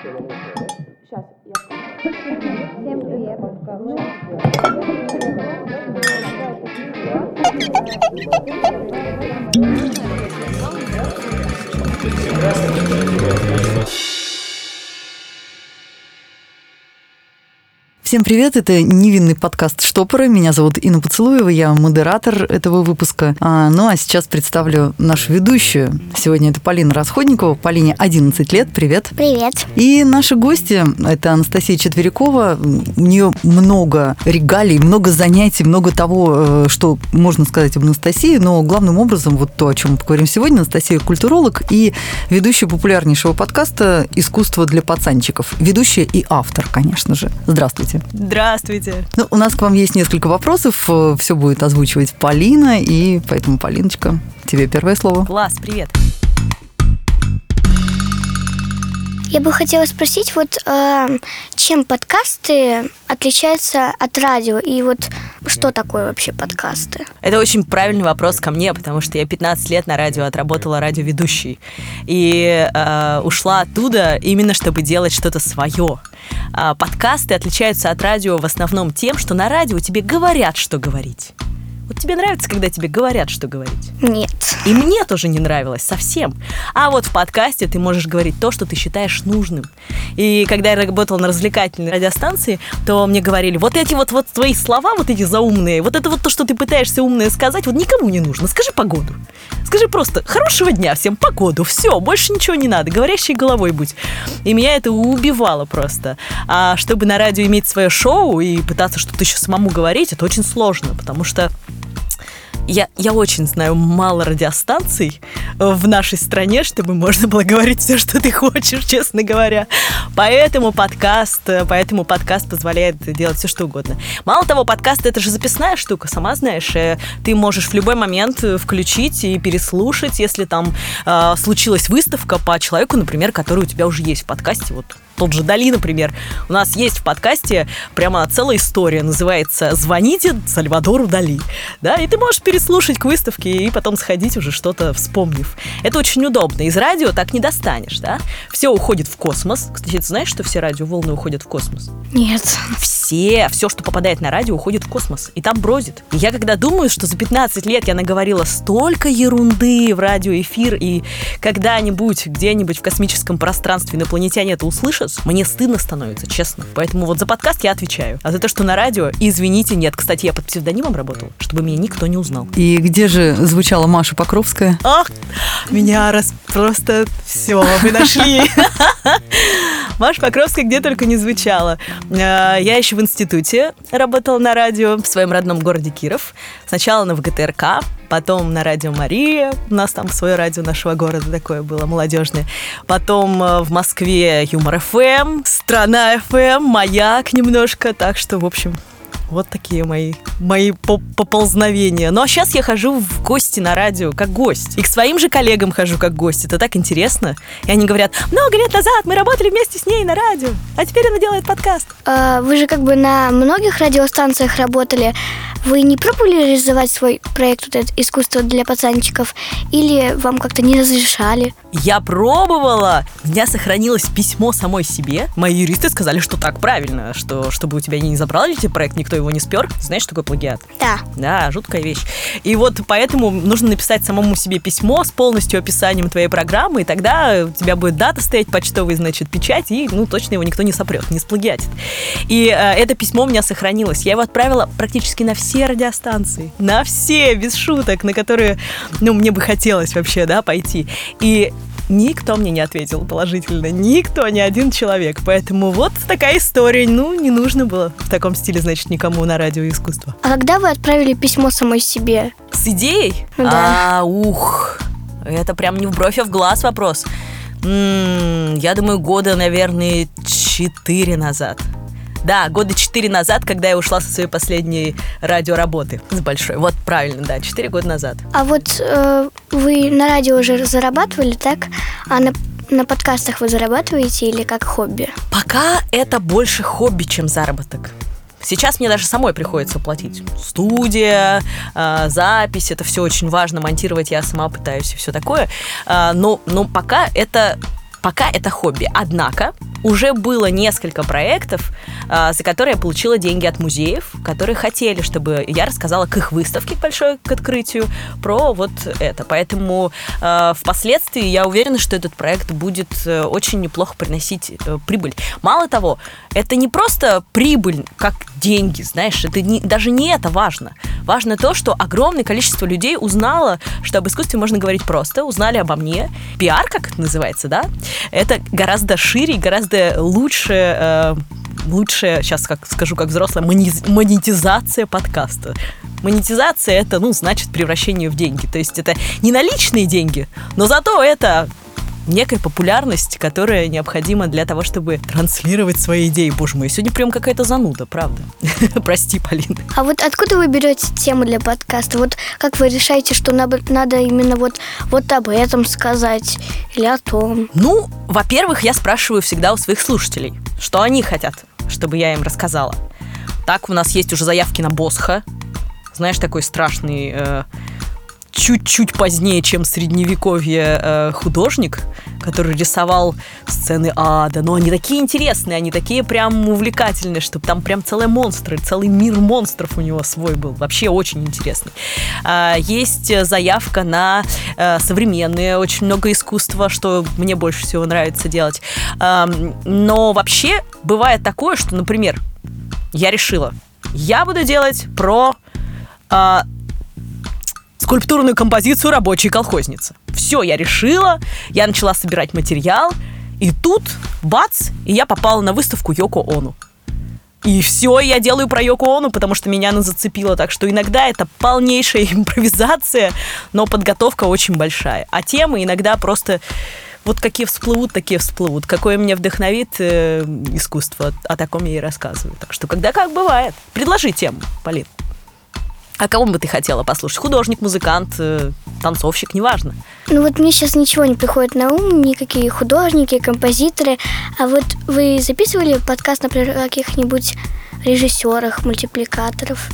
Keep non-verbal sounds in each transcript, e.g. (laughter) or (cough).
Сейчас, я Всем привет. Всем привет, это невинный подкаст «Штопоры». Меня зовут Инна Поцелуева, я модератор этого выпуска. А, ну а сейчас представлю нашу ведущую. Сегодня это Полина Расходникова. Полине 11 лет, привет. Привет. И наши гости – это Анастасия Четверякова. У нее много регалий, много занятий, много того, э, что можно сказать об Анастасии, но главным образом вот то, о чем мы поговорим сегодня, Анастасия – культуролог и ведущая популярнейшего подкаста «Искусство для пацанчиков». Ведущая и автор, конечно же. Здравствуйте. Здравствуйте. Ну, у нас к вам есть несколько вопросов. Все будет озвучивать Полина, и поэтому, Полиночка, тебе первое слово. Класс, привет. Я бы хотела спросить, вот э, чем подкасты отличаются от радио? И вот что такое вообще подкасты? Это очень правильный вопрос ко мне, потому что я 15 лет на радио отработала радиоведущей. И э, ушла оттуда именно, чтобы делать что-то свое. А подкасты отличаются от радио в основном тем, что на радио тебе говорят, что говорить. Вот тебе нравится, когда тебе говорят, что говорить? Нет. И мне тоже не нравилось совсем. А вот в подкасте ты можешь говорить то, что ты считаешь нужным. И когда я работала на развлекательной радиостанции, то мне говорили, вот эти вот, вот твои слова, вот эти заумные, вот это вот то, что ты пытаешься умное сказать, вот никому не нужно. Скажи погоду. Скажи просто хорошего дня всем, погоду, все, больше ничего не надо, говорящей головой будь. И меня это убивало просто. А чтобы на радио иметь свое шоу и пытаться что-то еще самому говорить, это очень сложно, потому что я, я очень знаю мало радиостанций в нашей стране, чтобы можно было говорить все, что ты хочешь, честно говоря. Поэтому подкаст, поэтому подкаст позволяет делать все, что угодно. Мало того, подкаст это же записная штука, сама знаешь. э, Ты можешь в любой момент включить и переслушать, если там э, случилась выставка по человеку, например, который у тебя уже есть в подкасте. Вот тот же Дали, например. У нас есть в подкасте прямо целая история, называется «Звоните Сальвадору Дали». Да, и ты можешь переслушать к выставке и потом сходить уже что-то вспомнив. Это очень удобно. Из радио так не достанешь, да? Все уходит в космос. Кстати, ты знаешь, что все радиоволны уходят в космос? Нет. Все, все, что попадает на радио, уходит в космос. И там бродит. И я когда думаю, что за 15 лет я наговорила столько ерунды в радиоэфир, и когда-нибудь, где-нибудь в космическом пространстве инопланетяне это услышат, мне стыдно становится, честно. Поэтому вот за подкаст я отвечаю. А за то, что на радио, извините, нет. Кстати, я под псевдонимом работал, чтобы меня никто не узнал. И где же звучала Маша Покровская? Ах, меня раз просто все, вы нашли. (laughs) Маша Покровская где только не звучала. Э, Я еще в институте работала на радио в своем родном городе Киров. Сначала на ВГТРК, потом на радио Мария. У нас там свое радио нашего города такое было, молодежное. Потом э, в Москве Юмор ФМ, Страна ФМ, Маяк немножко. Так что, в общем, вот такие мои, мои по- поползновения. Ну а сейчас я хожу в гости на радио как гость. И к своим же коллегам хожу как гость. Это так интересно. И они говорят, много лет назад мы работали вместе с ней на радио, а теперь она делает подкаст. А, вы же как бы на многих радиостанциях работали. Вы не пробовали реализовать свой проект вот этот «Искусство для пацанчиков»? Или вам как-то не разрешали? Я пробовала. У меня сохранилось письмо самой себе. Мои юристы сказали, что так правильно, что чтобы у тебя не забрали эти проект, никто его не спер. Знаешь, что такое плагиат? Да. Да, жуткая вещь. И вот поэтому нужно написать самому себе письмо с полностью описанием твоей программы, и тогда у тебя будет дата стоять почтовый, значит, печать, и, ну, точно его никто не сопрет, не сплагиатит. И э, это письмо у меня сохранилось. Я его отправила практически на все радиостанции. На все, без шуток, на которые, ну, мне бы хотелось вообще, да, пойти. И Никто мне не ответил положительно. Никто, ни один человек. Поэтому вот такая история. Ну, не нужно было в таком стиле, значит, никому на радио искусство. А когда вы отправили письмо самой себе? С идеей? Да. А, ух, это прям не в бровь, а в глаз вопрос. М, я думаю, года, наверное, четыре назад. Да, года четыре назад, когда я ушла со своей последней радиоработы с большой. Вот правильно, да, четыре года назад. А вот э, вы на радио уже зарабатывали, так? А на, на подкастах вы зарабатываете или как хобби? Пока это больше хобби, чем заработок. Сейчас мне даже самой приходится платить. Студия, э, запись, это все очень важно. Монтировать я сама пытаюсь и все такое. Э, но, но пока это пока это хобби. Однако уже было несколько проектов, а, за которые я получила деньги от музеев, которые хотели, чтобы я рассказала к их выставке большой, к открытию, про вот это. Поэтому э, впоследствии я уверена, что этот проект будет э, очень неплохо приносить э, прибыль. Мало того, это не просто прибыль, как деньги, знаешь, это не, даже не это важно. Важно то, что огромное количество людей узнало, что об искусстве можно говорить просто, узнали обо мне. Пиар, как это называется, да? Это гораздо шире и гораздо лучше э, лучшая, сейчас как скажу как взрослая, монетизация подкаста. Монетизация это, ну, значит превращение в деньги. То есть это не наличные деньги, но зато это некая популярность, которая необходима для того, чтобы транслировать свои идеи. Боже мой, сегодня прям какая-то зануда, правда. (laughs) Прости, Полина. А вот откуда вы берете тему для подкаста? Вот как вы решаете, что надо именно вот, вот об этом сказать или о том? Ну, во-первых, я спрашиваю всегда у своих слушателей, что они хотят чтобы я им рассказала. Так, у нас есть уже заявки на Босха. Знаешь, такой страшный, э, чуть-чуть позднее, чем средневековье э, художник, который рисовал сцены ада. Но они такие интересные, они такие прям увлекательные, что там прям целые монстры, целый мир монстров у него свой был. Вообще очень интересный. Э, есть заявка на э, современное, очень много искусства, что мне больше всего нравится делать. Э, но вообще бывает такое, что, например, я решила, я буду делать про э, скульптурную композицию рабочей колхозницы. Все, я решила, я начала собирать материал, и тут, бац, и я попала на выставку Йоко Ону. И все, я делаю про Йоко Ону, потому что меня она зацепила. Так что иногда это полнейшая (laughs) импровизация, но подготовка очень большая. А темы иногда просто вот какие всплывут, такие всплывут. Какое меня вдохновит э, искусство, о таком я и рассказываю. Так что когда как бывает. Предложи тему, Полин. А кого бы ты хотела послушать? Художник, музыкант, э, танцовщик, неважно. Ну вот мне сейчас ничего не приходит на ум, никакие художники, композиторы. А вот вы записывали подкаст, например, о каких-нибудь режиссерах, мультипликаторов?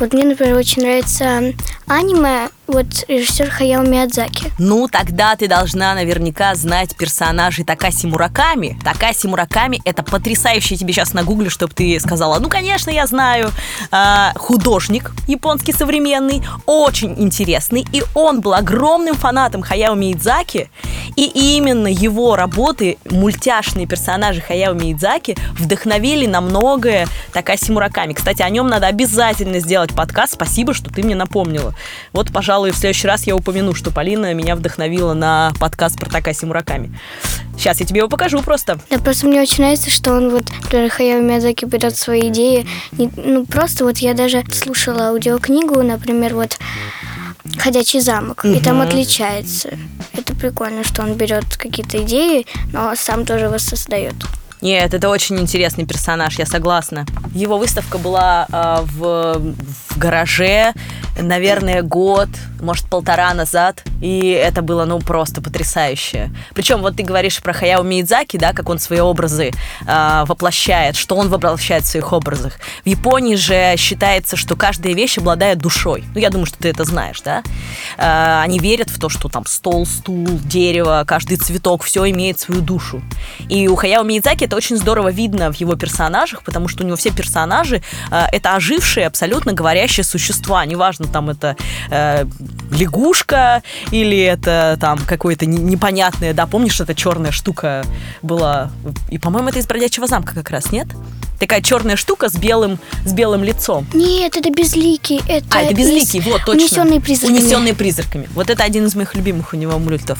Вот мне, например, очень нравится аниме вот режиссер Хаяо Миядзаки. Ну, тогда ты должна наверняка знать персонажей Такаси Мураками. Такаси Мураками — это потрясающе. Тебе сейчас нагуглю, чтобы ты сказала, ну, конечно, я знаю. А, художник японский современный, очень интересный. И он был огромным фанатом Хаяо Миядзаки. И именно его работы, мультяшные персонажи Хаяо Миядзаки, вдохновили на многое Такаси Мураками. Кстати, о нем надо обязательно сделать подкаст. Спасибо, что ты мне напомнила. Вот, пожалуйста, пожалуй, в следующий раз я упомяну, что Полина меня вдохновила на подкаст про Такаси Мураками. Сейчас я тебе его покажу просто. Да, просто мне очень нравится, что он вот, например, Хаяо Миядзаки берет свои идеи. Не, ну, просто вот я даже слушала аудиокнигу, например, вот «Ходячий замок», угу. и там отличается. Это прикольно, что он берет какие-то идеи, но сам тоже воссоздает. Нет, это очень интересный персонаж, я согласна. Его выставка была э, в, в гараже, наверное, год, может, полтора назад, и это было, ну, просто потрясающе. Причем вот ты говоришь про Хаяо Миядзаки, да, как он свои образы э, воплощает, что он воплощает в своих образах. В Японии же считается, что каждая вещь обладает душой. Ну, я думаю, что ты это знаешь, да? Э, они верят в то, что там стол, стул, дерево, каждый цветок, все имеет свою душу. И у Хаяо Миядзаки это очень здорово видно в его персонажах, потому что у него все персонажи э, это ожившие, абсолютно говорящие существа. Неважно, там это э, лягушка или это там какое-то непонятное, да, помнишь, эта черная штука была. И, по-моему, это из бродячего замка как раз, нет? Такая черная штука с белым, с белым лицом. Нет, это безликий. Это а, это безликий, вот, точно. Унесенные призраками. Унесенные призраками. Вот это один из моих любимых у него мультов.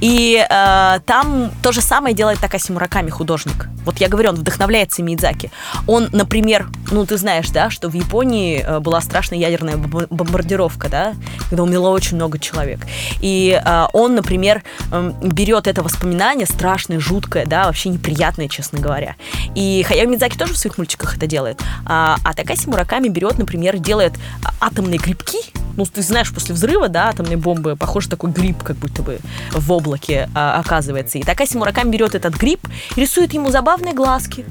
И э, там то же самое делает Такаси Мураками, художник. Вот я говорю, он вдохновляется Мидзаки. Он, например, ну ты знаешь, да, что в Японии э, была страшная ядерная бомбардировка, да, когда умерло очень много человек. И э, он, например, э, берет это воспоминание страшное, жуткое, да, вообще неприятное, честно говоря. И Хаяо Мидзаки тоже в своих мультиках это делает. А, а Такаси Мураками берет, например, делает атомные грибки. Ну, ты знаешь, после взрыва, да, атомной бомбы, похож такой гриб, как будто бы в облаке а, оказывается. И Такаси Мураками берет этот гриб рисует ему забавные глазки,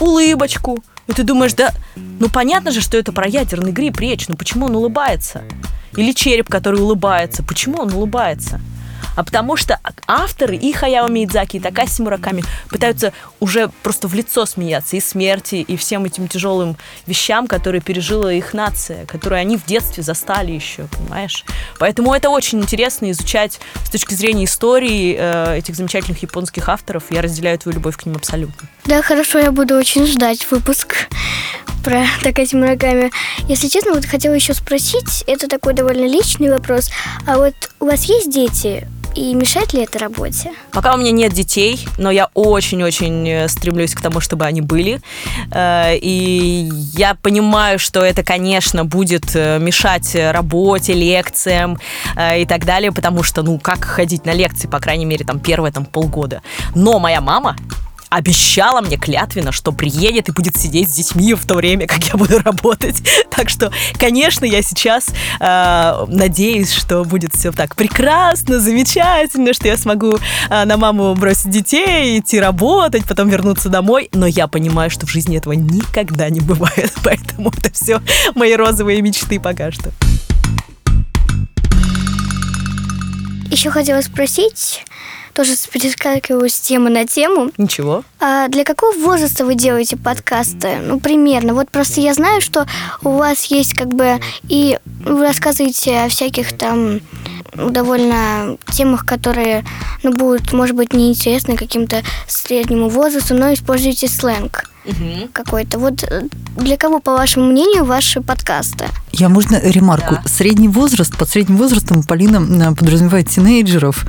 улыбочку. И ты думаешь, да, ну понятно же, что это про ядерный гриб речь, но почему он улыбается? Или череп, который улыбается, почему он улыбается? А потому что авторы и Хаяо Миядзаки, и Такаси Мураками пытаются уже просто в лицо смеяться и смерти, и всем этим тяжелым вещам, которые пережила их нация, которые они в детстве застали еще, понимаешь? Поэтому это очень интересно изучать с точки зрения истории э, этих замечательных японских авторов. Я разделяю твою любовь к ним абсолютно. Да, хорошо, я буду очень ждать выпуск про Такаси Мураками. Если честно, вот хотела еще спросить, это такой довольно личный вопрос, а вот у вас есть дети? И мешает ли это работе? Пока у меня нет детей, но я очень-очень э, стремлюсь к тому, чтобы они были. Э, и я понимаю, что это, конечно, будет э, мешать работе, лекциям и так далее, потому что, ну, как ходить на лекции, по крайней мере, там первые там полгода. Но моя мама обещала мне клятвенно, что приедет и будет сидеть с детьми в то время, как я буду работать. (laughs) Так что, конечно, я сейчас э, надеюсь, что будет все так прекрасно, замечательно, что я смогу э, на маму бросить детей, идти работать, потом вернуться домой. Но я понимаю, что в жизни этого никогда не бывает. (laughs) Поэтому это все мои розовые мечты пока что. Еще хотела спросить, тоже перескакиваю с темы на тему. Ничего. А для какого возраста вы делаете подкасты? Ну, примерно. Вот просто я знаю, что у вас есть как бы и вы рассказываете о всяких там ну, довольно темах, которые ну, будут, может быть, неинтересны каким-то среднему возрасту, но используете сленг угу. какой-то. Вот э, для кого, по вашему мнению, ваши подкасты? Я, можно, ремарку? Да. Средний возраст, под средним возрастом Полина подразумевает тинейджеров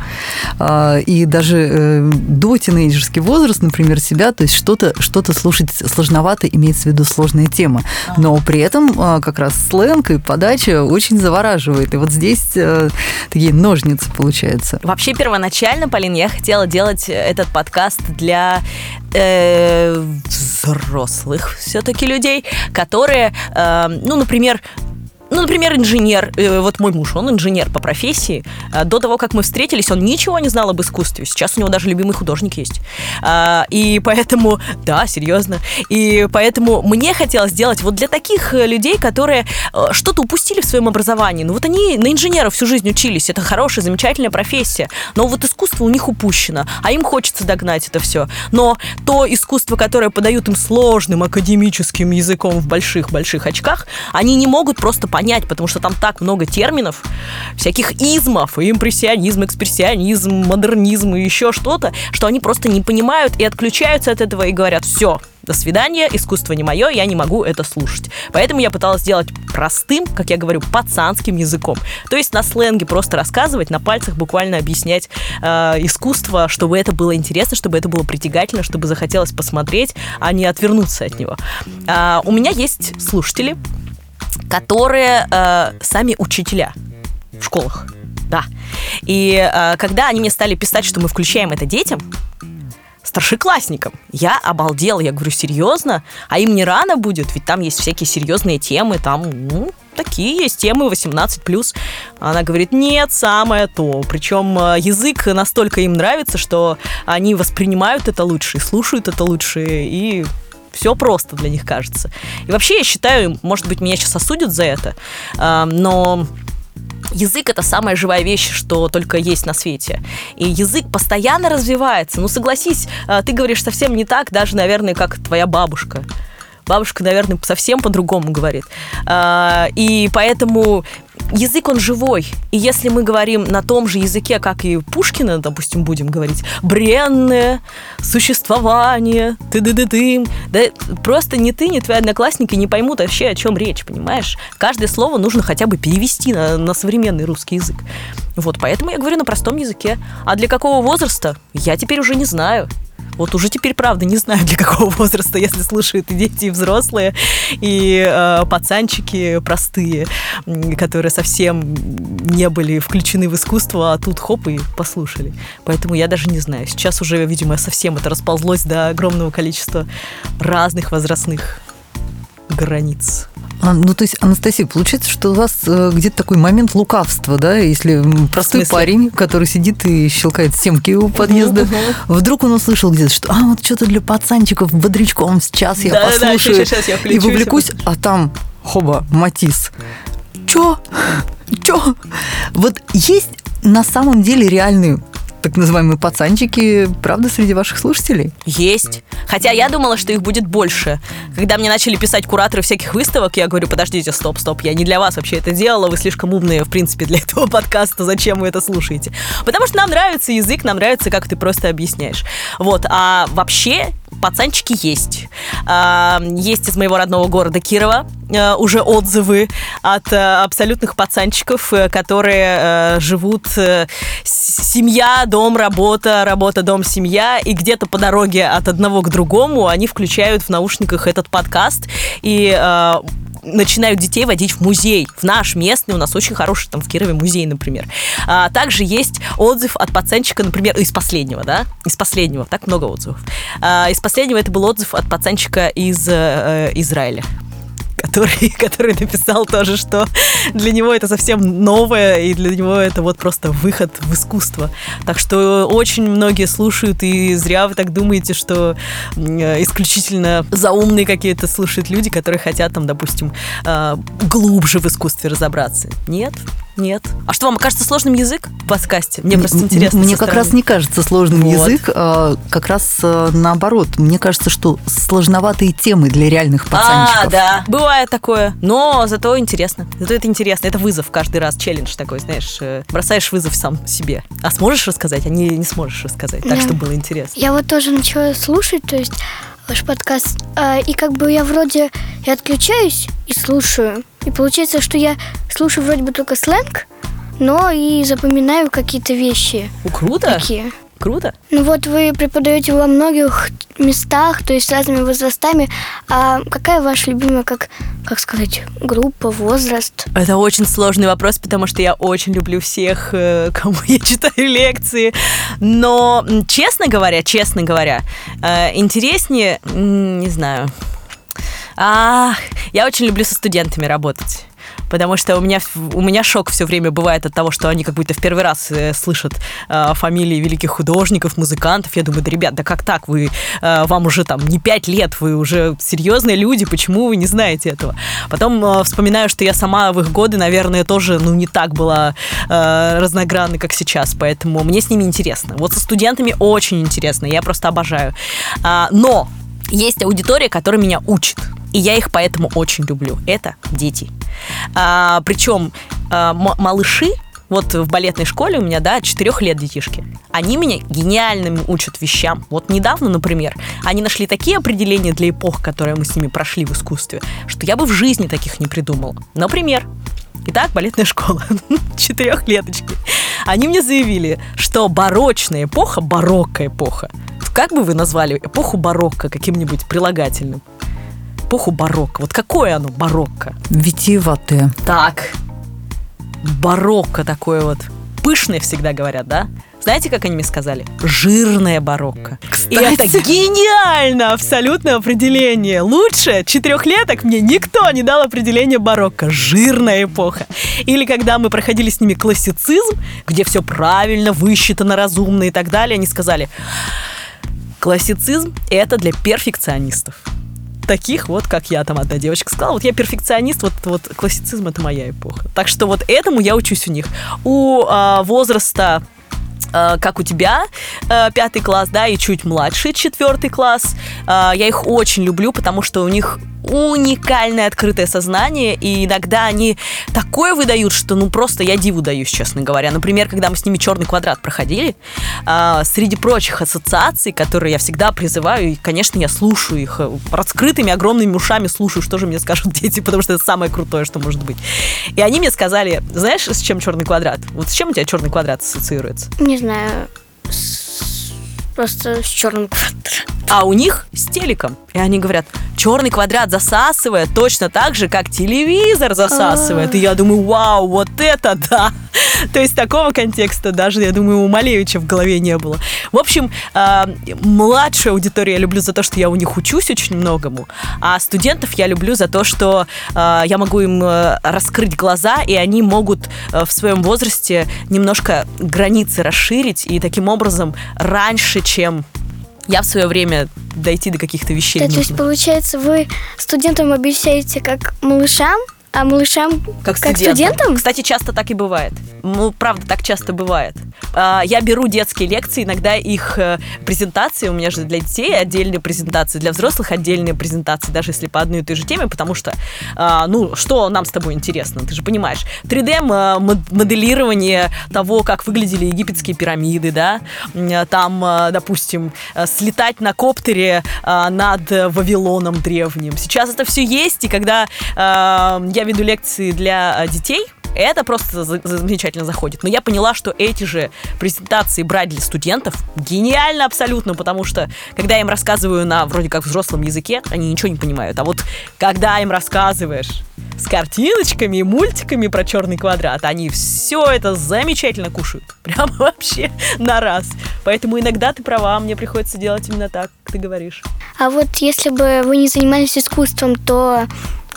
а, и даже э, до тинейджерский возраст, например, себя, то есть что-то что слушать сложновато, имеется в виду сложная тема. Но при этом а, как раз сленг и подача очень завораживает. И вот здесь э, такие ножницы получаются. Вообще, первоначально, Полин, я хотела делать этот подкаст для э, взрослых все-таки людей, которые, э, ну, например, ну, например, инженер. Э, вот мой муж, он инженер по профессии. А, до того, как мы встретились, он ничего не знал об искусстве. Сейчас у него даже любимый художник есть. А, и поэтому, (laughs) да, серьезно. И поэтому мне хотелось сделать вот для таких э, людей, которые э, что-то упустили в своем образовании. Ну, вот они на инженеров всю жизнь учились. Это хорошая, замечательная профессия. Но вот искусство у них упущено. А им хочется догнать это все. Но то искусство, которое подают им сложным академическим языком в больших-больших очках, они не могут просто понять, потому что там так много терминов, всяких измов, импрессионизм, экспрессионизм, модернизм и еще что-то, что они просто не понимают и отключаются от этого и говорят, все, до свидания, искусство не мое, я не могу это слушать. Поэтому я пыталась сделать простым, как я говорю, пацанским языком. То есть на сленге просто рассказывать, на пальцах буквально объяснять э, искусство, чтобы это было интересно, чтобы это было притягательно, чтобы захотелось посмотреть, а не отвернуться от него. А, у меня есть слушатели, которые э, сами учителя в школах. Да. И э, когда они мне стали писать, что мы включаем это детям, старшеклассникам. Я обалдела, я говорю, серьезно? А им не рано будет? Ведь там есть всякие серьезные темы, там, ну, такие есть темы 18+. Она говорит, нет, самое то. Причем э, язык настолько им нравится, что они воспринимают это лучше, слушают это лучше, и все просто для них кажется. И вообще я считаю, может быть, меня сейчас осудят за это, но Язык это самая живая вещь, что только есть на свете. И язык постоянно развивается. Ну, согласись, а, ты говоришь совсем не так, даже, наверное, как твоя бабушка. Бабушка, наверное, совсем по-другому говорит. А, и поэтому язык, он живой. И если мы говорим на том же языке, как и Пушкина, допустим, будем говорить, бренное существование, ты ды ды дым да просто ни ты, ни твои одноклассники не поймут вообще, о чем речь, понимаешь? Каждое слово нужно хотя бы перевести на, на современный русский язык. Вот, поэтому я говорю на простом языке. А для какого возраста, я теперь уже не знаю. Вот уже теперь, правда, не знаю, для какого возраста, если слушают и дети, и взрослые, и э, пацанчики простые, которые совсем не были включены в искусство, а тут хоп и послушали. Поэтому я даже не знаю. Сейчас уже, видимо, совсем это расползлось до огромного количества разных возрастных границ. А, ну, то есть, Анастасия, получается, что у вас э, где-то такой момент лукавства, да, если простой парень, который сидит и щелкает семки у подъезда, угу, угу. вдруг он услышал где-то, что, а, вот что-то для пацанчиков бодрячком сейчас я да, послушаю да, сейчас, сейчас я и вовлекусь, а там, хоба, Матис. Чё? (laughs) Чё? Вот есть на самом деле реальные так называемые пацанчики, правда, среди ваших слушателей? Есть. Хотя я думала, что их будет больше. Когда мне начали писать кураторы всяких выставок, я говорю, подождите, стоп, стоп, я не для вас вообще это делала, вы слишком умные, в принципе, для этого подкаста, зачем вы это слушаете? Потому что нам нравится язык, нам нравится, как ты просто объясняешь. Вот, а вообще пацанчики есть. А, Есть из моего родного города Кирова э, уже отзывы от э, абсолютных пацанчиков, э, которые живут семья, дом, работа, работа, дом, семья, и где-то по дороге от одного к другому они включают в наушниках этот подкаст и начинают детей водить в музей, в наш местный, у нас очень хороший там в Кирове музей, например. А, также есть отзыв от пацанчика, например, из последнего, да, из последнего, так много отзывов. А, из последнего это был отзыв от пацанчика из э, Израиля который, (laughs) который написал тоже, что для него это совсем новое, и для него это вот просто выход в искусство. Так что очень многие слушают, и зря вы так думаете, что э, исключительно заумные какие-то слушают люди, которые хотят там, допустим, э, глубже в искусстве разобраться. Нет, нет. А что вам кажется сложным язык в подкасте? Мне просто интересно. Мне как раз не кажется сложным Вот. язык, а как раз а, наоборот. Мне кажется, что сложноватые темы для реальных пацанчиков. А, да, бывает такое. Но зато интересно. Зато это интересно. Это вызов каждый раз, челлендж такой, знаешь. э, Бросаешь вызов сам себе. А сможешь рассказать? А не, не сможешь рассказать. Так, Да. чтобы было интересно. Я вот тоже начала слушать, то есть ваш подкаст, а, и как бы я вроде и отключаюсь и слушаю. И получается, что я слушаю вроде бы только сленг, но и запоминаю какие-то вещи круто. такие. Круто. Ну вот вы преподаете во многих местах, то есть с разными возрастами. А какая ваша любимая, как, как сказать, группа, возраст? Это очень сложный вопрос, потому что я очень люблю всех, э, кому (laughs) я читаю лекции. Но, честно говоря, честно говоря, э, интереснее, не знаю. Ах, я очень люблю со студентами работать. Потому что у меня, у меня шок все время бывает от того, что они как будто в первый раз э, слышат э, фамилии великих художников, музыкантов. Я думаю, да, ребят, да как так? Вы, э, вам уже там не пять лет, вы уже серьезные люди, почему вы не знаете этого? Потом э, вспоминаю, что я сама в их годы, наверное, тоже, ну, не так была э, разногранной, как сейчас, поэтому мне с ними интересно. Вот со студентами очень интересно, я просто обожаю. А, но есть аудитория, которая меня учит. И я их поэтому очень люблю. Это дети. А, причем а, малыши, вот в балетной школе у меня, да, 4 лет детишки. Они меня гениальным учат вещам. Вот недавно, например, они нашли такие определения для эпох, которые мы с ними прошли в искусстве, что я бы в жизни таких не придумала. Например, Итак, балетная школа, (laughs) четырехлеточки. Они мне заявили, что барочная эпоха, барокко эпоха, как бы вы назвали эпоху барокко каким-нибудь прилагательным? Эпоху барокко. Вот какое оно барокко? Витиеватые. Так, барокко такое вот. Пышное всегда говорят, да? Знаете, как они мне сказали? Жирное барокко. И это гениально! Абсолютное определение. Лучше четырехлеток мне никто не дал определение барокко. Жирная эпоха. Или когда мы проходили с ними классицизм, где все правильно, высчитано, разумно и так далее, они сказали, классицизм – это для перфекционистов таких вот, как я, там одна девочка сказала, вот я перфекционист, вот, вот классицизм это моя эпоха. Так что вот этому я учусь у них. У а, возраста а, как у тебя, а, пятый класс, да, и чуть младший, четвертый класс. А, Я их очень люблю, потому что у них уникальное открытое сознание, и иногда они такое выдают, что ну просто я диву даюсь, честно говоря. Например, когда мы с ними черный квадрат проходили, а, среди прочих ассоциаций, которые я всегда призываю, и, конечно, я слушаю их э, раскрытыми огромными ушами, слушаю, что же мне скажут (laughs) дети, потому что это самое крутое, что может быть. И они мне сказали, знаешь, с чем черный квадрат? Вот с чем у тебя черный квадрат ассоциируется? Не знаю, с- просто с черным квадратом. а у них с телеком. И они говорят, черный квадрат засасывает точно так же, как телевизор засасывает. И я думаю, вау, вот это да! (laughs) То есть такого контекста даже, я думаю, у Малевича в голове не было. В общем, э, младшую аудиторию я люблю за то, что я у них учусь очень многому, а студентов я люблю за то, что э, я могу им э, раскрыть глаза, и они могут э, в своем возрасте немножко границы расширить, и таким образом раньше, чем я в свое время дойти до каких-то вещей. Да, то есть, нужно. получается, вы студентам обещаете как малышам, а малышам Как, как студентам. студентам? Кстати, часто так и бывает. Ну, правда, так часто бывает. А, Я беру детские лекции, иногда их э, презентации, у меня же для детей отдельные презентации, для взрослых отдельные презентации, даже если по одной и той же теме, потому что, а, ну, что нам с тобой интересно, ты же понимаешь. 3D-моделирование того, как выглядели египетские пирамиды, да, там, э, допустим, э, слетать на коптере над Вавилоном древним. Сейчас это все есть, и когда я веду лекции для детей, это просто за- за- замечательно заходит. Но я поняла, что эти же презентации брать для студентов гениально абсолютно, потому что когда я им рассказываю на вроде как взрослом языке, они ничего не понимают. А вот когда им рассказываешь с картиночками и мультиками про черный квадрат, они все это замечательно кушают. (laughs) Прям вообще на раз. Поэтому иногда ты права, мне приходится делать именно так, как ты говоришь. А вот если бы вы не занимались искусством, то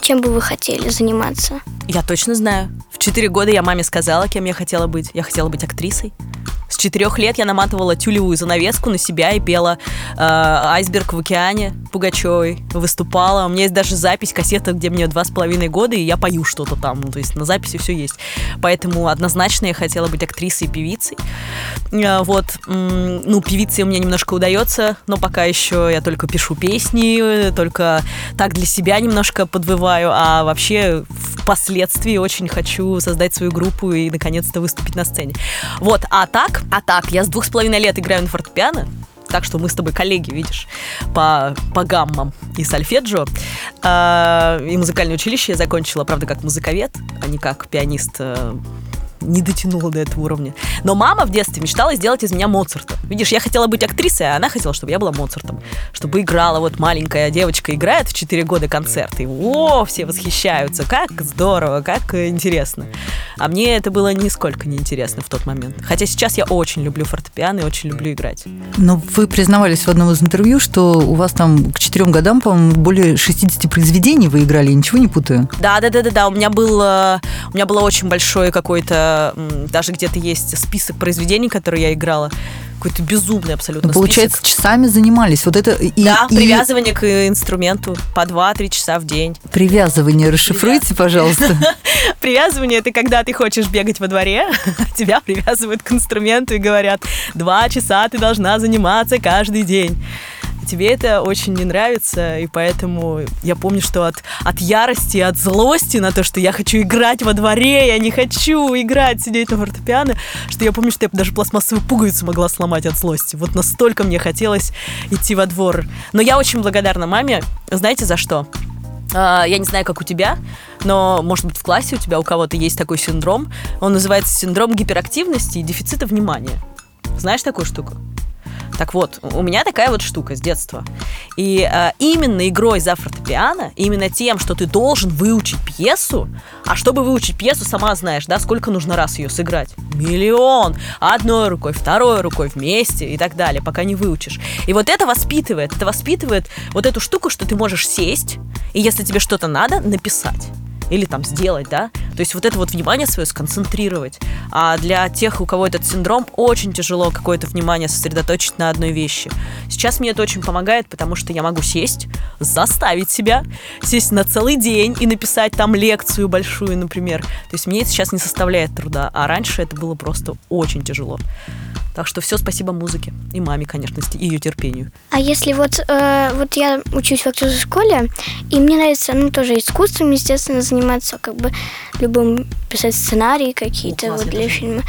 чем бы вы хотели заниматься? Я точно знаю. В четыре года я маме сказала, кем я хотела быть. Я хотела быть актрисой. С четырех лет я наматывала тюлевую занавеску на себя и пела э, «Айсберг в океане» Пугачевой. Выступала. У меня есть даже запись, кассета, где мне два с половиной года, и я пою что-то там. Ну, то есть на записи все есть. Поэтому однозначно я хотела быть актрисой и певицей. Э, вот. Ну, певицей у меня немножко удается, но пока еще я только пишу песни, только так для себя немножко подвываю, а вообще впоследствии очень хочу создать свою группу и наконец-то выступить на сцене. Вот, а так, а так, я с двух с половиной лет играю на фортепиано, так что мы с тобой коллеги, видишь, по, по гаммам и сольфеджио. А, и музыкальное училище я закончила, правда, как музыковед, а не как пианист э, не дотянула до этого уровня. Но мама в детстве мечтала сделать из меня Моцарта. Видишь, я хотела быть актрисой, а она хотела, чтобы я была Моцартом. Чтобы играла, вот маленькая девочка играет в 4 года концерт, и о, все восхищаются, как здорово, как интересно. А мне это было нисколько не интересно в тот момент. Хотя сейчас я очень люблю фортепиано и очень люблю играть. Но вы признавались в одном из интервью, что у вас там к четырем годам, по-моему, более 60 произведений вы играли, ничего не путаю? Да, да, да, да, да. У меня был, э, у меня было очень большой какой-то, даже где-то есть список произведений, которые я играла. Какой-то безумный абсолютно Ну, получается, список. часами занимались. Вот это и, Да, и привязывание к инструменту по 2-3 часа в день. привязывание расшифруйте, пожалуйста. (laughs) Привязывание это когда ты хочешь бегать во дворе, (laughs) тебя привязывают к инструменту и говорят, два часа ты должна заниматься каждый день. Тебе это очень не нравится, и поэтому я помню, что от, от ярости, от злости на то, что я хочу играть во дворе, я не хочу играть, сидеть на фортепиано, что я помню, что я даже пластмассовую пуговицу могла сломать от злости. Вот настолько мне хотелось идти во двор. Но я очень благодарна маме. Знаете, за что? А, Я не знаю, как у тебя, но, может быть, в классе у тебя у кого-то есть такой синдром. Он называется синдром гиперактивности и дефицита внимания. Знаешь такую штуку? Так вот, у меня такая вот штука с детства. И а, именно игрой за фортепиано, именно тем, что ты должен выучить пьесу, а чтобы выучить пьесу, сама знаешь, да, сколько нужно раз ее сыграть? Миллион! Одной рукой, второй рукой, вместе и так далее, пока не выучишь. И вот это воспитывает, это воспитывает вот эту штуку, что ты можешь сесть, и если тебе что-то надо, написать или там сделать, да. То есть вот это вот внимание свое сконцентрировать. А для тех, у кого этот синдром, очень тяжело какое-то внимание сосредоточить на одной вещи. Сейчас мне это очень помогает, потому что я могу сесть, заставить себя, сесть на целый день и написать там лекцию большую, например. То есть мне это сейчас не составляет труда, а раньше это было просто очень тяжело. Так что все спасибо музыке и маме, конечно, и ее терпению. А если вот, э, вот я учусь в актерской школе, и мне нравится, ну, тоже искусством, естественно, заниматься, как бы, любым писать сценарии какие-то О, вот для тоже. фильма.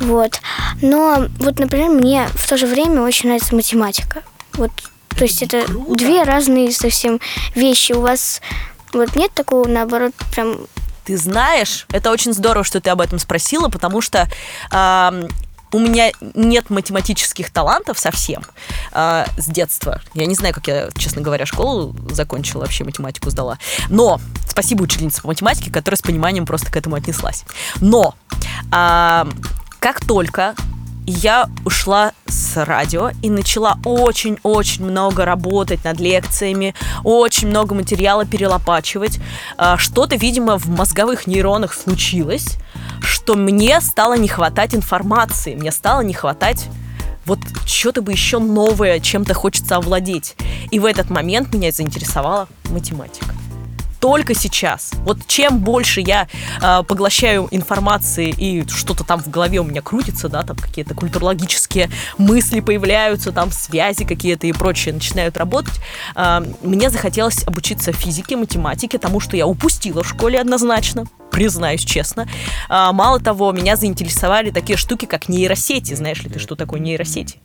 Вот. Но вот, например, мне в то же время очень нравится математика. Вот, то есть это Круто. две разные совсем вещи. У вас вот нет такого, наоборот, прям Ты знаешь, это очень здорово, что ты об этом спросила, потому что ам, у меня нет математических талантов совсем а, с детства. Я не знаю, как я, честно говоря, школу закончила, вообще математику сдала. Но спасибо учительнице по математике, которая с пониманием просто к этому отнеслась. Но а, как только я ушла с радио и начала очень-очень много работать над лекциями, очень много материала перелопачивать. А, Что-то, видимо, в мозговых нейронах случилось, что мне стало не хватать информации, мне стало не хватать вот что-то бы еще новое, чем-то хочется овладеть. И в этот момент меня заинтересовала математика. Только сейчас. Вот чем больше я э, поглощаю информации и что-то там в голове у меня крутится, да, там какие-то культурологические мысли появляются, там связи какие-то и прочее начинают работать, э, мне захотелось обучиться физике, математике, тому, что я упустила в школе однозначно признаюсь честно. А, мало того, меня заинтересовали такие штуки, как нейросети. Знаешь ли ты, что такое нейросети?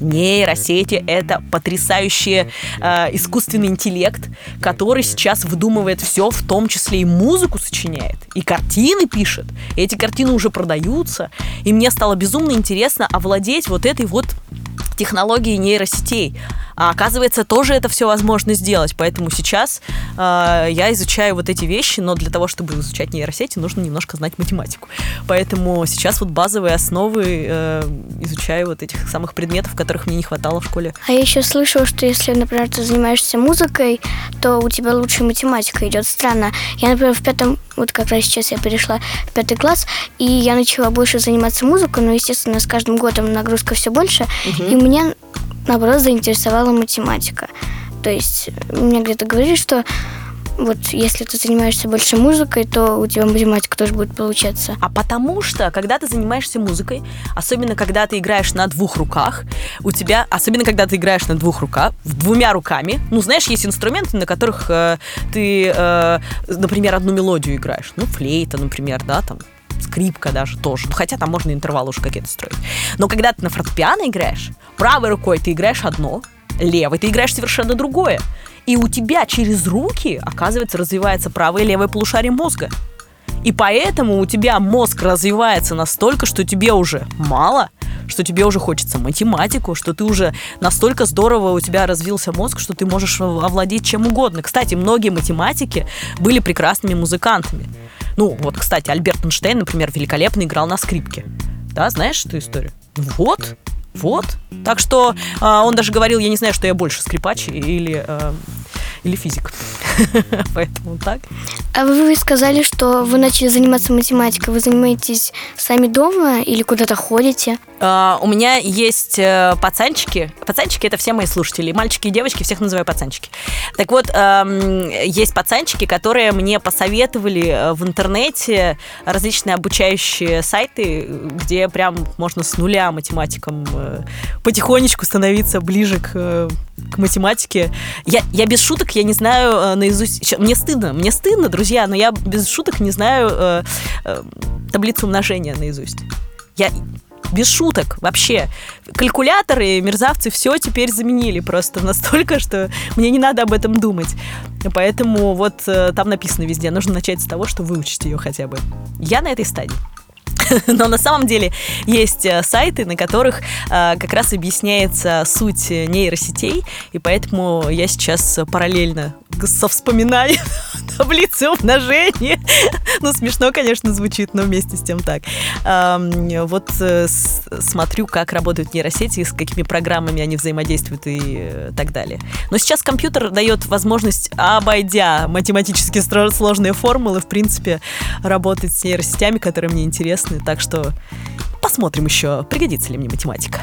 Нейросети – это потрясающий э, искусственный интеллект, который сейчас выдумывает все, в том числе и музыку сочиняет, и картины пишет. И эти картины уже продаются. И мне стало безумно интересно овладеть вот этой вот технологией нейросетей. А оказывается, тоже это все возможно сделать. Поэтому сейчас э, я изучаю вот эти вещи, но для того, чтобы изучать нейросети, нужно немножко знать математику. Поэтому сейчас вот базовые основы э, изучаю вот этих самых предметов, которых мне не хватало в школе. А я еще слышала, что если, например, ты занимаешься музыкой, то у тебя лучше математика идет. Странно. Я, например, в пятом, вот как раз сейчас я перешла в пятый класс, и я начала больше заниматься музыкой, но, естественно, с каждым годом нагрузка все больше, угу. и меня, наоборот, заинтересовала математика. То есть мне где-то говорили, что вот если ты занимаешься больше музыкой, то у тебя математика тоже будет получаться. А потому что, когда ты занимаешься музыкой, особенно когда ты играешь на двух руках, у тебя, особенно когда ты играешь на двух руках, двумя руками, ну, знаешь, есть инструменты, на которых э, ты, э, например, одну мелодию играешь, ну, флейта, например, да, там, скрипка даже тоже. Ну, хотя там можно интервалы уже какие-то строить. Но когда ты на фортепиано играешь, правой рукой ты играешь одно, левой ты играешь совершенно другое. И у тебя через руки, оказывается, развивается правое и левое полушарие мозга. И поэтому у тебя мозг развивается настолько, что тебе уже мало, что тебе уже хочется математику, что ты уже настолько здорово у тебя развился мозг, что ты можешь овладеть чем угодно. Кстати, многие математики были прекрасными музыкантами. Ну, вот, кстати, Альберт Эйнштейн, например, великолепно играл на скрипке. Да, знаешь эту историю? Вот, вот. Так что э, он даже говорил, я не знаю, что я больше скрипач или, э, или физик. (laughs) Поэтому так. А вы сказали, что вы начали заниматься математикой. Вы занимаетесь сами дома или куда-то ходите? Uh, у меня есть uh, пацанчики. Пацанчики это все мои слушатели. Мальчики и девочки, всех называю пацанчики. Так вот, uh, есть пацанчики, которые мне посоветовали э, в интернете различные обучающие сайты, где прям можно с нуля математикам э, потихонечку становиться ближе к к математике. Я, я без шуток, я не знаю э, наизусть... Мне стыдно, мне стыдно, друзья, но я без шуток не знаю э, э, таблицу умножения наизусть. Я без шуток вообще. Калькуляторы, мерзавцы, все теперь заменили просто (laughs) настолько, что мне не надо об этом думать. Поэтому вот э, там написано везде, нужно начать с того, что выучить ее хотя бы. Я на этой стадии. (laughs) Но на самом деле есть э, сайты, на которых э, как раз объясняется суть нейросетей, и поэтому я сейчас параллельно со вспоминаю (laughs) таблицы умножения. ну, смешно, конечно, звучит, но вместе с тем так. Вот э, смотрю, как работают нейросети, с какими программами они взаимодействуют и так далее. Но сейчас компьютер дает возможность, обойдя математически сложные формулы, в принципе, работать с нейросетями, которые мне интересны так что посмотрим еще, пригодится ли мне математика.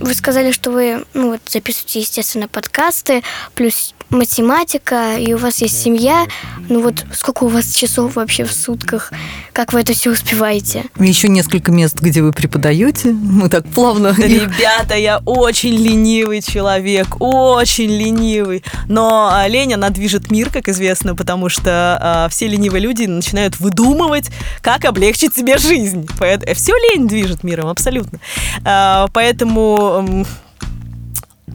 Вы сказали, что вы ну, вот, записываете, естественно, подкасты, плюс математика, и у вас есть семья. Ну вот сколько у вас часов вообще в сутках? Как вы это все успеваете? Еще несколько мест, где вы преподаете. Мы так плавно. Ребята, я очень ленивый человек, очень ленивый. Но а, лень, она движет мир, как известно, потому что а, все ленивые люди начинают выдумывать, как облегчить себе жизнь. Поэтому, все лень движет миром, абсолютно. А, поэтому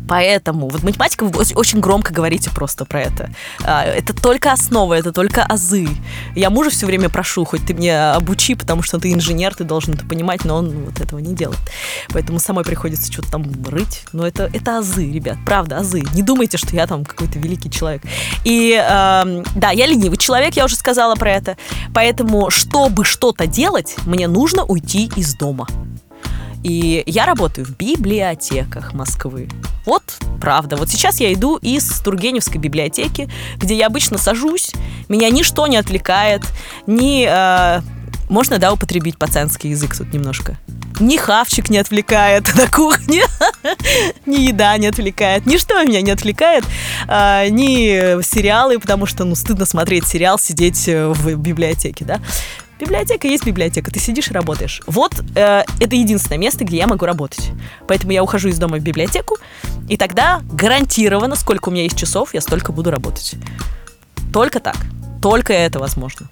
Поэтому вот математика, вы очень громко говорите просто про это. А, это только основа, это только азы. Я мужа все время прошу, хоть ты мне обучи, потому что ты инженер, ты должен это понимать, но он вот этого не делает. Поэтому самой приходится что-то там рыть. Но это, это азы, ребят, правда, азы. Не думайте, что я там какой-то великий человек. И э, да, я ленивый человек, я уже сказала про это. Поэтому, чтобы что-то делать, мне нужно уйти из дома. И я работаю в библиотеках Москвы. Вот правда. Вот сейчас я иду из Тургеневской библиотеки, где я обычно сажусь, меня ничто не отвлекает, ни... Э, можно, да, употребить пацанский язык тут немножко? Ни хавчик не отвлекает (laughs) на кухне, (laughs) ни еда не отвлекает, ничто меня не отвлекает, а, ни сериалы, потому что, ну, стыдно смотреть сериал, сидеть э, в библиотеке, да. Библиотека есть библиотека, ты сидишь и работаешь. Вот э, это единственное место, где я могу работать. Поэтому я ухожу из дома в библиотеку, и тогда гарантированно, сколько у меня есть часов, я столько буду работать. Только так. Только это возможно.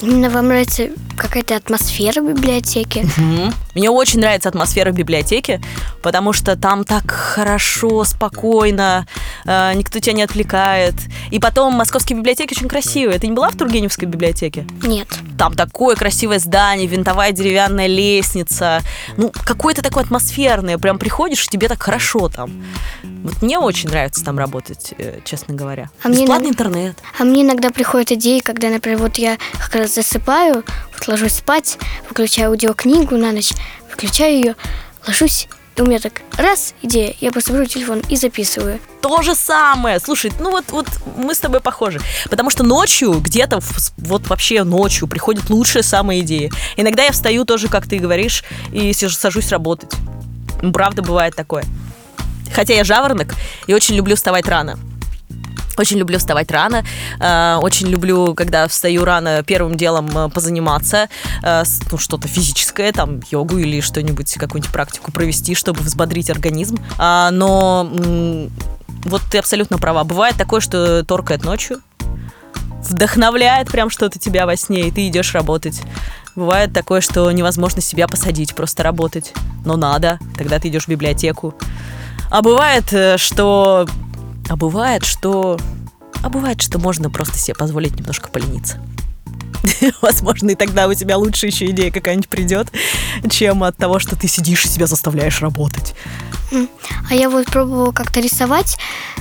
Именно вам нравится какая-то атмосфера в библиотеке? Мгм. Мне очень нравится атмосфера библиотеки, потому что там так хорошо, спокойно, э, никто тебя не отвлекает. И потом московские библиотеки очень красивые. Ты не была в Тургеневской библиотеке? Нет. Там такое красивое здание, винтовая деревянная лестница. Ну, какое-то такое атмосферное. Прям приходишь, и тебе так хорошо там. Вот мне очень нравится там работать, э, честно говоря. А мне Бесплатный нрав- интернет. А мне иногда приходят идеи, когда, например, вот я как раз засыпаю, вот ложусь спать, выключаю аудиокнигу на ночь, выключаю ее, ложусь, и у меня так раз идея, я просто беру телефон и записываю. То же самое. Слушай, ну вот, вот мы с тобой похожи. Потому что ночью, где-то, вот вообще ночью, приходят лучшие самые идеи. Иногда я встаю тоже, как ты говоришь, и сижу- сажусь работать. Ну, Правда, бывает такое. Хотя я жаворонок и очень люблю вставать рано. Очень люблю вставать рано, э, очень люблю, когда встаю рано, первым делом э, позаниматься, э, ну, что-то физическое, там, йогу или что-нибудь, какую-нибудь практику провести, чтобы взбодрить организм. А, но м, вот ты абсолютно права. Бывает такое, что торкает ночью, вдохновляет прям что-то тебя во сне, и ты идешь работать. Бывает такое, что невозможно себя посадить, просто работать. Но надо, тогда ты идешь в библиотеку. А бывает, э, что... А бывает, что... А бывает, что можно просто себе позволить немножко полениться. (laughs) Возможно, и тогда у тебя лучше еще идея какая-нибудь придет, чем от того, что ты сидишь и себя заставляешь работать. А я вот пробовала как-то рисовать,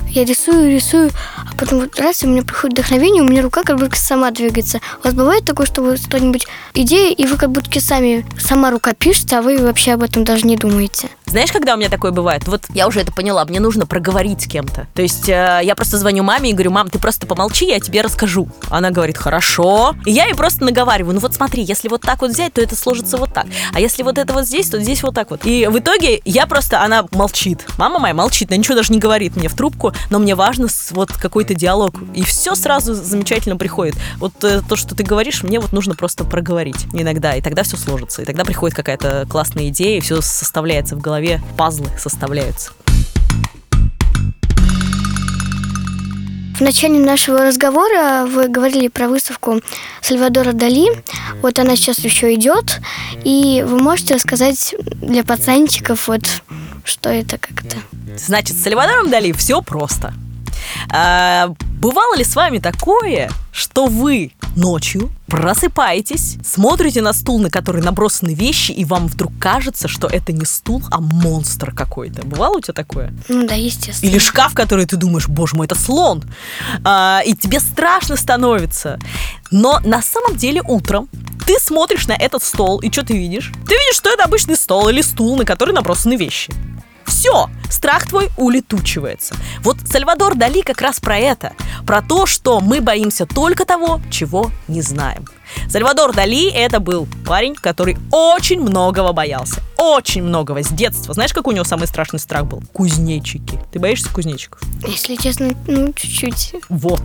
я рисую, рисую, а потом вот раз, и у меня приходит вдохновение, у меня рука как будто сама двигается. У вас бывает такое, что вы что-нибудь идея, и вы как будто сами, сама рука пишется, а вы вообще об этом даже не думаете? Знаешь, когда у меня такое бывает? Вот я уже это поняла, мне нужно проговорить с кем-то. То есть э, я просто звоню маме и говорю, мам, ты просто помолчи, я тебе расскажу. Она говорит, хорошо. И я ей просто наговариваю, ну вот смотри, если вот так вот взять, то это сложится вот так. А если вот это вот здесь, то здесь вот так вот. И в итоге я просто, она молчит. Мама моя молчит, она ничего даже не говорит мне в трубку, но мне важно вот какой-то диалог. И все сразу замечательно приходит. Вот э, то, что ты говоришь, мне вот нужно просто проговорить иногда, и тогда все сложится. И тогда приходит какая-то классная идея, и все составляется в голове, пазлы составляются. В начале нашего разговора вы говорили про выставку Сальвадора Дали. Вот она сейчас еще идет. И вы можете рассказать для пацанчиков, вот что это как-то? Значит, с Сальвадором Дали все просто. А, бывало ли с вами такое, что вы ночью просыпаетесь, смотрите на стул, на который набросаны вещи, и вам вдруг кажется, что это не стул, а монстр какой-то? Бывало у тебя такое? Ну да, естественно. Или шкаф, который ты думаешь, боже мой, это слон. А, и тебе страшно становится. Но на самом деле утром ты смотришь на этот стол, и что ты видишь? Ты видишь, что это обычный стол или стул, на который набросаны вещи. Все, страх твой улетучивается. Вот Сальвадор Дали как раз про это. Про то, что мы боимся только того, чего не знаем. Сальвадор Дали это был парень, который очень многого боялся. Очень многого с детства. Знаешь, какой у него самый страшный страх был? Кузнечики. Ты боишься кузнечиков? Если честно, ну, чуть-чуть. Вот.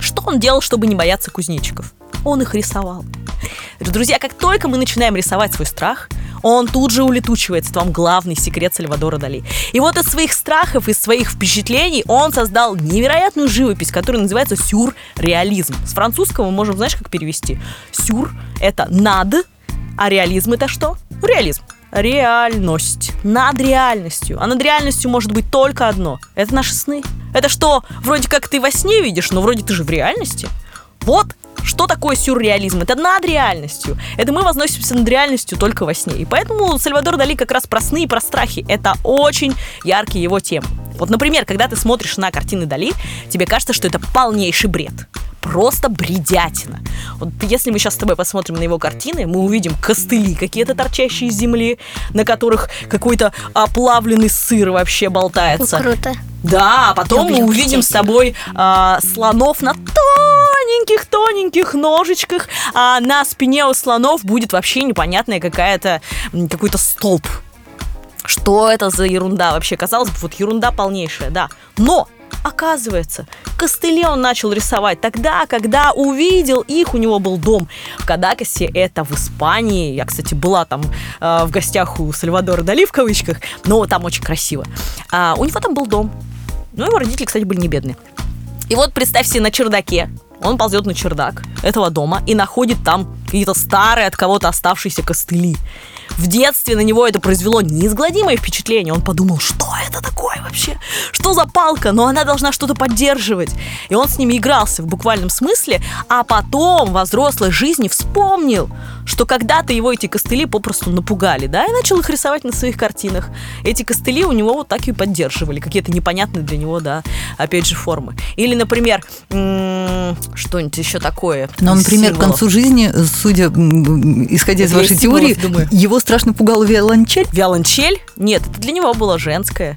Что он делал, чтобы не бояться кузнечиков? Он их рисовал. Друзья, как только мы начинаем рисовать свой страх, он тут же улетучивается. Вам главный секрет Сальвадора Дали. И вот из своих страхов, из своих впечатлений он создал невероятную живопись, которая называется сюрреализм. С французского мы можем, знаешь, как перевести? Сюр – это над, а реализм – это что? Реализм. Реальность. Над реальностью. А над реальностью может быть только одно. Это наши сны. Это что, вроде как ты во сне видишь, но вроде ты же в реальности. Вот что такое сюрреализм? Это над реальностью. Это мы возносимся над реальностью только во сне. И поэтому Сальвадор Дали как раз про сны и про страхи. Это очень яркие его темы. Вот, например, когда ты смотришь на картины Дали, тебе кажется, что это полнейший бред. Просто бредятина. Вот если мы сейчас с тобой посмотрим на его картины, мы увидим костыли какие-то торчащие из земли, на которых какой-то оплавленный сыр вообще болтается. круто. Да, а потом мы увидим с тобой а, слонов на тоненьких-тоненьких ножичках, а на спине у слонов будет вообще непонятная какая-то, какой-то столб. Что это за ерунда вообще? Казалось бы, вот ерунда полнейшая, да. Но, оказывается, костыли он начал рисовать тогда, когда увидел их, у него был дом в Кадакасе, это в Испании. Я, кстати, была там э, в гостях у Сальвадора Дали в кавычках, но там очень красиво. А, у него там был дом. Ну, его родители, кстати, были не бедные. И вот представь себе на чердаке. Он ползет на чердак этого дома и находит там какие-то старые от кого-то оставшиеся костыли. В детстве на него это произвело неизгладимое впечатление. Он подумал, что это такое вообще? Что за палка? Но она должна что-то поддерживать. И он с ними игрался в буквальном смысле, а потом во взрослой жизни вспомнил, что когда-то его эти костыли попросту напугали, да, и начал их рисовать на своих картинах. Эти костыли у него вот так и поддерживали, какие-то непонятные для него, да, опять же, формы. Или, например, что-нибудь еще такое. Но, из например, к символов. концу жизни, судя, исходя из Это вашей из символов теории, думаю. его страшно пугала виолончель. Виолончель? Нет, это для него было женское.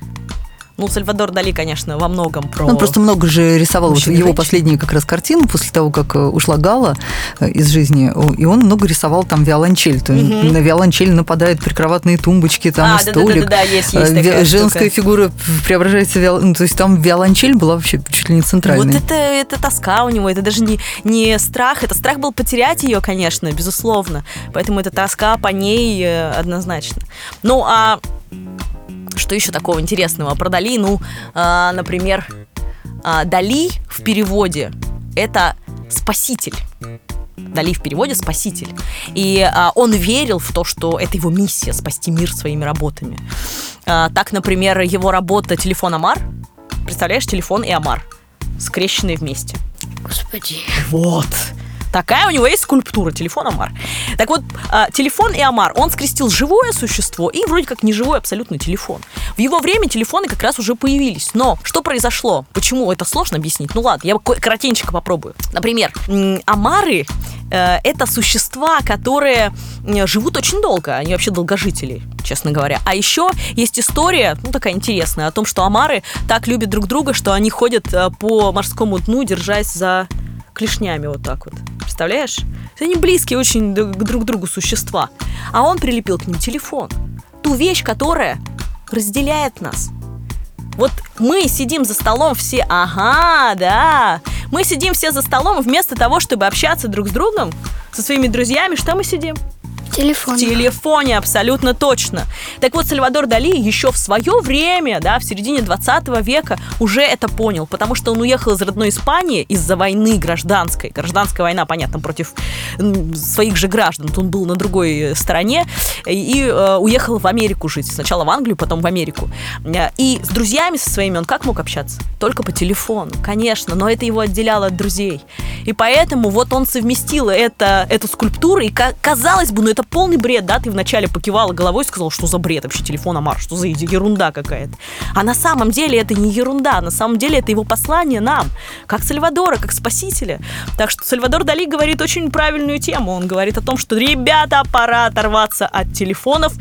Ну, Сальвадор Дали, конечно, во многом про... Он просто много же рисовал вот его женщин. последнюю как раз картину после того, как э, ушла Гала э, из жизни, и он много рисовал там виолончель. То Мгм. На виолончель нападают прикроватные тумбочки, там А, столик. да-да-да-да, есть, есть Э, такая Женская штука. фигура преображается в виол- ну, То есть там виолончель была вообще чуть ли не центральной. Вот это, это тоска у него, это даже не, не страх, это страх был потерять ее, конечно, безусловно. Поэтому это тоска по ней однозначно. Ну, а что еще такого интересного про Дали? Ну, а, например, а, Дали в переводе это спаситель. Дали в переводе спаситель. И а, он верил в то, что это его миссия спасти мир своими работами. А, так, например, его работа «Телефон Амар». Представляешь, телефон и Амар скрещенные вместе. Господи. Вот. Такая у него есть скульптура, телефон Амар. Так вот, а, телефон и Амар, он скрестил живое существо и вроде как неживой абсолютно телефон. В его время телефоны как раз уже появились. Но что произошло? Почему? Это сложно объяснить. Ну ладно, я ко- коротенько попробую. Например, Амары э, это существа, которые живут очень долго. Они вообще долгожители, честно говоря. А еще есть история, ну такая интересная, о том, что Амары так любят друг друга, что они ходят э, по морскому дну, держась за клешнями вот так вот. Представляешь? Они близкие очень друг- к другу существа. А он прилепил к ним телефон. Ту вещь, которая разделяет нас. Вот мы сидим за столом все, ага, да. Мы сидим все за столом, вместо того, чтобы общаться друг с другом, со своими друзьями, что мы сидим? Телефон. В телефоне, абсолютно точно. Так вот, Сальвадор Дали еще в свое время, да, в середине 20 века уже это понял, потому что он уехал из родной Испании из-за войны гражданской. Гражданская война, понятно, против своих же граждан. Он был на другой стороне и э, уехал в Америку жить. Сначала в Англию, потом в Америку. Э, И с друзьями со своими он как мог общаться? Только по телефону, конечно, но это его отделяло от друзей. И поэтому вот он совместил это, эту скульптуру, и ка- казалось бы, ну это полный бред, да, ты вначале покивала головой и сказал, что за бред вообще телефон Амар, что за ерунда какая-то. А на самом деле это не ерунда, на самом деле это его послание нам, как Сальвадора, как спасителя. Так что Сальвадор Дали говорит очень правильную тему. Он говорит о том, что, ребята, пора оторваться от телефонов,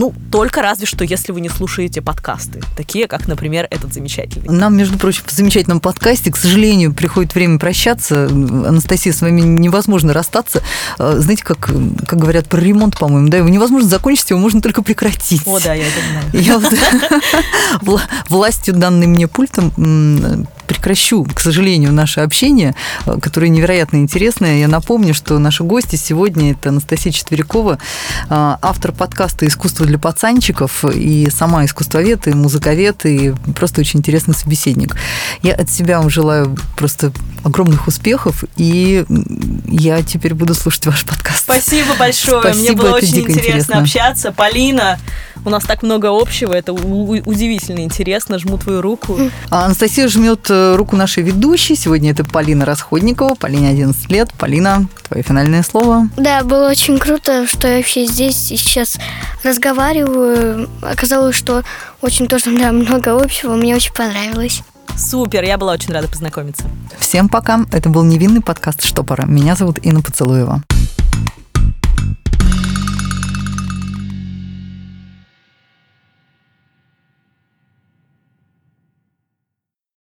ну, только разве что, если вы не слушаете подкасты, такие, как, например, этот замечательный. Нам, между прочим, в замечательном подкасте, к сожалению, приходит время прощаться. Анастасия, с вами невозможно расстаться. Э, Знаете, как, как говорят про ремонт, по-моему, да, его невозможно закончить, его можно только прекратить. О, да, я это знаю. Я (laughs) властью, данной мне пультом, прекращу, к сожалению, наше общение, э, которое невероятно интересное. Я напомню, что наши гости сегодня это Анастасия Четверякова, э, автор подкаста «Искусство для пацанчиков» и сама искусствовед, и музыковед, и просто очень интересный собеседник. Я от себя вам желаю просто огромных успехов, и я теперь буду слушать ваш подкаст. Спасибо большое. Мне Спасибо, было это очень интересно, интересно. общаться. Полина, у нас так много общего. Это удивительно интересно. Жму твою руку. А Анастасия жмет э, руку нашей ведущей. Сегодня это Полина Расходникова. Полине 11 лет. Полина, твое финальное слово. Да, было очень круто, что я вообще здесь и сейчас разговариваю. Оказалось, что очень тоже да, много общего. Мне очень понравилось. Супер, я была очень рада познакомиться. Всем пока. Это был невинный подкаст «Штопора». Меня зовут Инна Поцелуева.